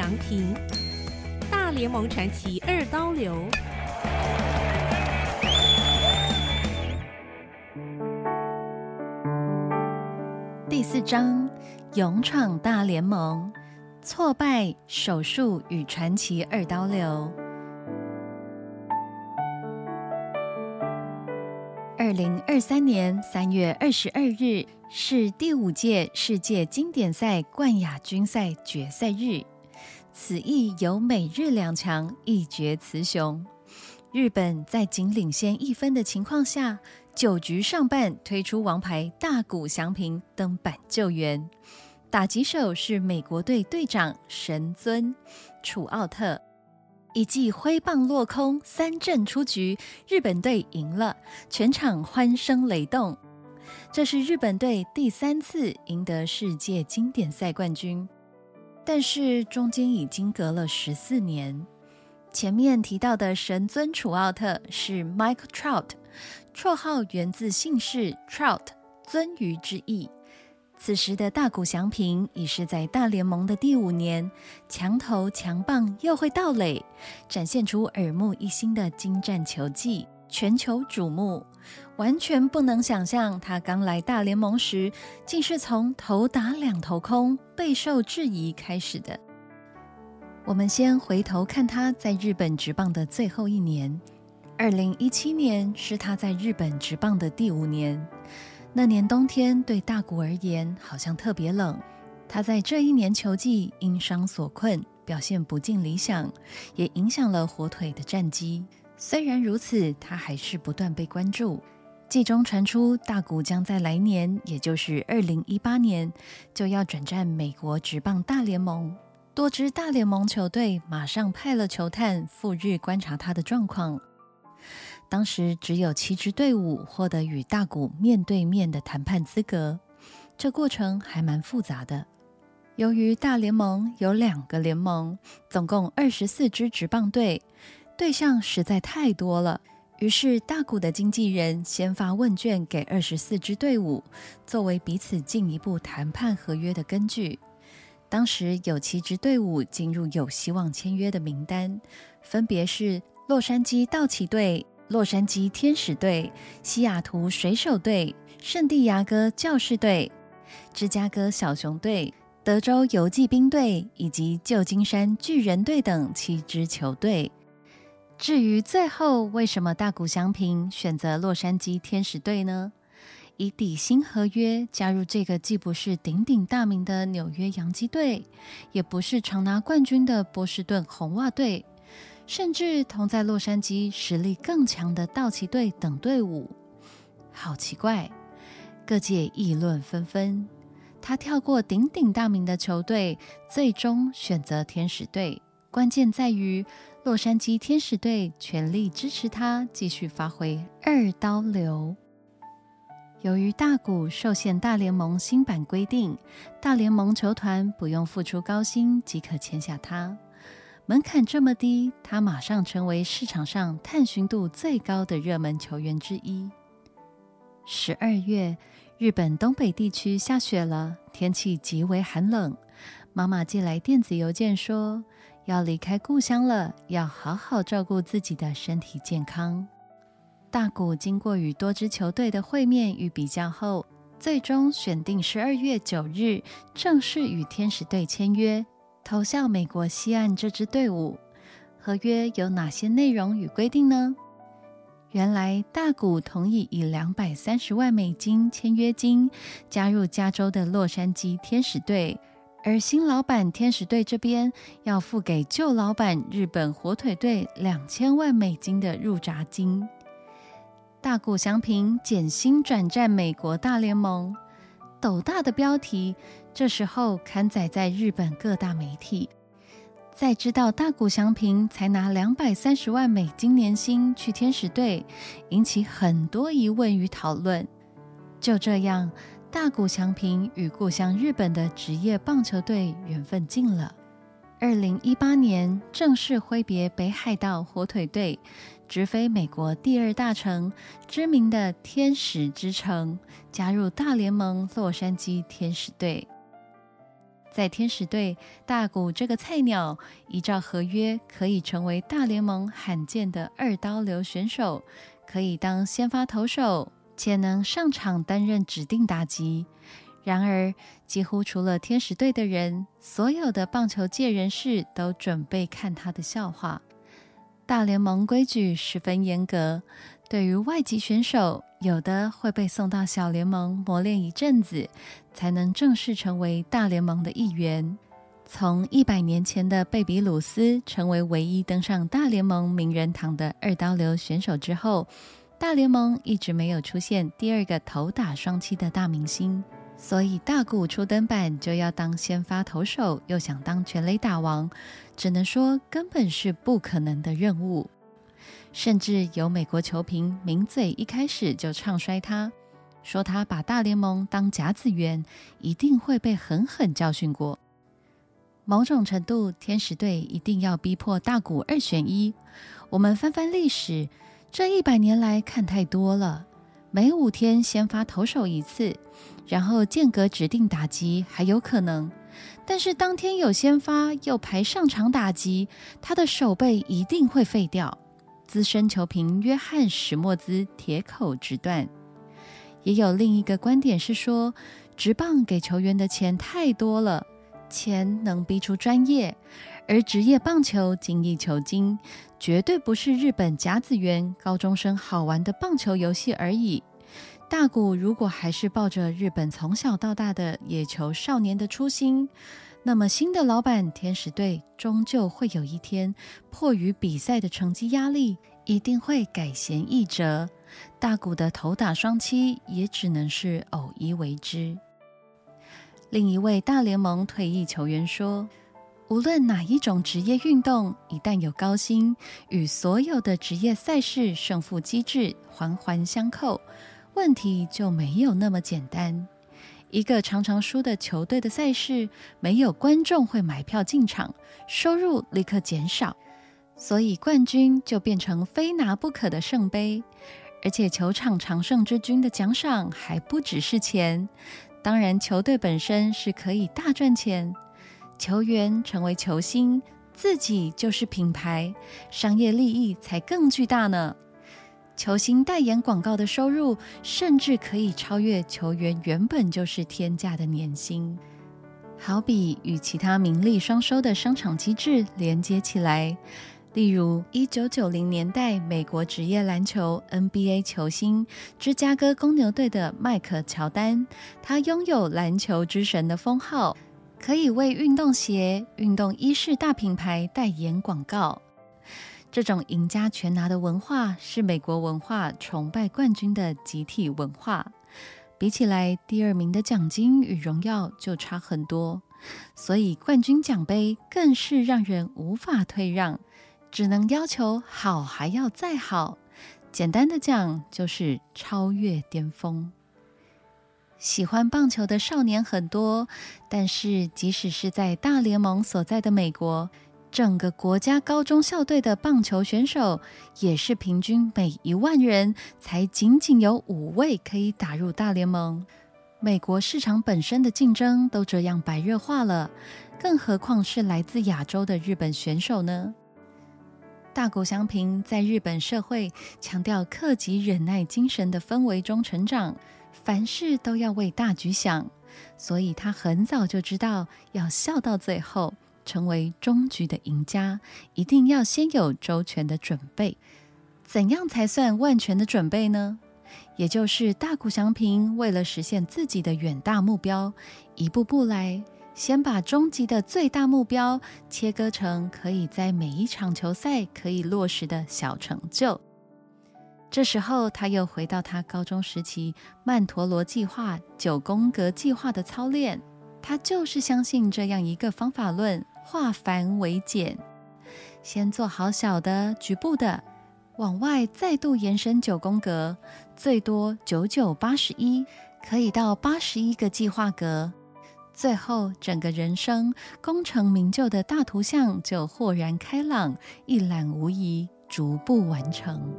祥平，大联盟传奇二刀流。第四章：勇闯大联盟，挫败手术与传奇二刀流。二零二三年三月二十二日是第五届世界经典赛冠亚军赛决赛日，此役由美日两强一决雌雄。日本在仅领先一分的情况下，九局上半推出王牌大谷翔平登板救援，打击手是美国队队长神尊楚奥特。一记挥棒落空，三振出局，日本队赢了，全场欢声雷动。这是日本队第三次赢得世界经典赛冠军，但是中间已经隔了十四年。前面提到的神尊楚奥特是 Mike Trout，绰号源自姓氏 Trout，尊鱼之意。此时的大谷翔平已是在大联盟的第五年，强投强棒又会盗垒，展现出耳目一新的精湛球技，全球瞩目。完全不能想象他刚来大联盟时，竟是从头打两头空、备受质疑开始的。我们先回头看他在日本职棒的最后一年，二零一七年是他在日本职棒的第五年。那年冬天对大谷而言好像特别冷，他在这一年球季因伤所困，表现不尽理想，也影响了火腿的战绩。虽然如此，他还是不断被关注。季中传出大谷将在来年，也就是二零一八年，就要转战美国职棒大联盟。多支大联盟球队马上派了球探赴日观察他的状况。当时只有七支队伍获得与大谷面对面的谈判资格，这过程还蛮复杂的。由于大联盟有两个联盟，总共二十四支职棒队，对象实在太多了。于是大谷的经纪人先发问卷给二十四支队伍，作为彼此进一步谈判合约的根据。当时有七支队伍进入有希望签约的名单，分别是洛杉矶道奇队。洛杉矶天使队、西雅图水手队、圣地亚哥教士队、芝加哥小熊队、德州游骑兵队以及旧金山巨人队等七支球队。至于最后为什么大谷翔平选择洛杉矶天使队呢？以底薪合约加入这个既不是鼎鼎大名的纽约洋基队，也不是常拿冠军的波士顿红袜队。甚至同在洛杉矶实力更强的道奇队等队伍，好奇怪！各界议论纷纷。他跳过鼎鼎大名的球队，最终选择天使队。关键在于洛杉矶天使队全力支持他继续发挥二刀流。由于大谷受限大联盟新版规定，大联盟球团不用付出高薪即可签下他。门槛这么低，他马上成为市场上探寻度最高的热门球员之一。十二月，日本东北地区下雪了，天气极为寒冷。妈妈寄来电子邮件说，要离开故乡了，要好好照顾自己的身体健康。大谷经过与多支球队的会面与比较后，最终选定十二月九日正式与天使队签约。投向美国西岸这支队伍，合约有哪些内容与规定呢？原来大谷同意以两百三十万美金签约金加入加州的洛杉矶天使队，而新老板天使队这边要付给旧老板日本火腿队两千万美金的入闸金。大谷翔平减薪转战美国大联盟。斗大的标题，这时候刊载在日本各大媒体。在知道大谷翔平才拿两百三十万美金年薪去天使队，引起很多疑问与讨论。就这样，大谷翔平与故乡日本的职业棒球队缘分尽了。二零一八年正式挥别北海道火腿队。直飞美国第二大城，知名的天使之城，加入大联盟洛杉矶天使队。在天使队，大谷这个菜鸟依照合约可以成为大联盟罕见的二刀流选手，可以当先发投手，且能上场担任指定打击。然而，几乎除了天使队的人，所有的棒球界人士都准备看他的笑话。大联盟规矩十分严格，对于外籍选手，有的会被送到小联盟磨练一阵子，才能正式成为大联盟的一员。从一百年前的贝比鲁斯成为唯一登上大联盟名人堂的二刀流选手之后，大联盟一直没有出现第二个头打双七的大明星。所以大谷初登板就要当先发投手，又想当全垒打王，只能说根本是不可能的任务。甚至有美国球评名嘴一开始就唱衰他，说他把大联盟当甲子园，一定会被狠狠教训过。某种程度，天使队一定要逼迫大谷二选一。我们翻翻历史，这一百年来看太多了。每五天先发投手一次，然后间隔指定打击还有可能，但是当天有先发又排上场打击，他的手背一定会废掉。资深球评约翰史莫兹铁口直断。也有另一个观点是说，直棒给球员的钱太多了，钱能逼出专业，而职业棒球精益求精。绝对不是日本甲子园高中生好玩的棒球游戏而已。大谷如果还是抱着日本从小到大的野球少年的初心，那么新的老板天使队终究会有一天迫于比赛的成绩压力，一定会改弦易辙。大谷的头打双七也只能是偶一为之。另一位大联盟退役球员说。无论哪一种职业运动，一旦有高薪，与所有的职业赛事胜负机制环环相扣，问题就没有那么简单。一个常常输的球队的赛事，没有观众会买票进场，收入立刻减少，所以冠军就变成非拿不可的圣杯。而且球场常胜之君的奖赏还不只是钱，当然球队本身是可以大赚钱。球员成为球星，自己就是品牌，商业利益才更巨大呢。球星代言广告的收入，甚至可以超越球员原本就是天价的年薪。好比与其他名利双收的商场机制连接起来，例如一九九零年代美国职业篮球 NBA 球星芝加哥公牛队的迈克乔丹，他拥有篮球之神的封号。可以为运动鞋、运动衣饰大品牌代言广告。这种赢家全拿的文化是美国文化崇拜冠军的集体文化。比起来，第二名的奖金与荣耀就差很多，所以冠军奖杯更是让人无法退让，只能要求好还要再好。简单的讲，就是超越巅峰。喜欢棒球的少年很多，但是即使是在大联盟所在的美国，整个国家高中校队的棒球选手也是平均每一万人才仅仅有五位可以打入大联盟。美国市场本身的竞争都这样白热化了，更何况是来自亚洲的日本选手呢？大谷翔平在日本社会强调克己忍耐精神的氛围中成长。凡事都要为大局想，所以他很早就知道要笑到最后，成为终局的赢家，一定要先有周全的准备。怎样才算万全的准备呢？也就是大谷翔平为了实现自己的远大目标，一步步来，先把终极的最大目标切割成可以在每一场球赛可以落实的小成就。这时候，他又回到他高中时期曼陀罗计划、九宫格计划的操练。他就是相信这样一个方法论：化繁为简，先做好小的、局部的，往外再度延伸九宫格，最多九九八十一，可以到八十一个计划格。最后，整个人生功成名就的大图像就豁然开朗、一览无遗，逐步完成。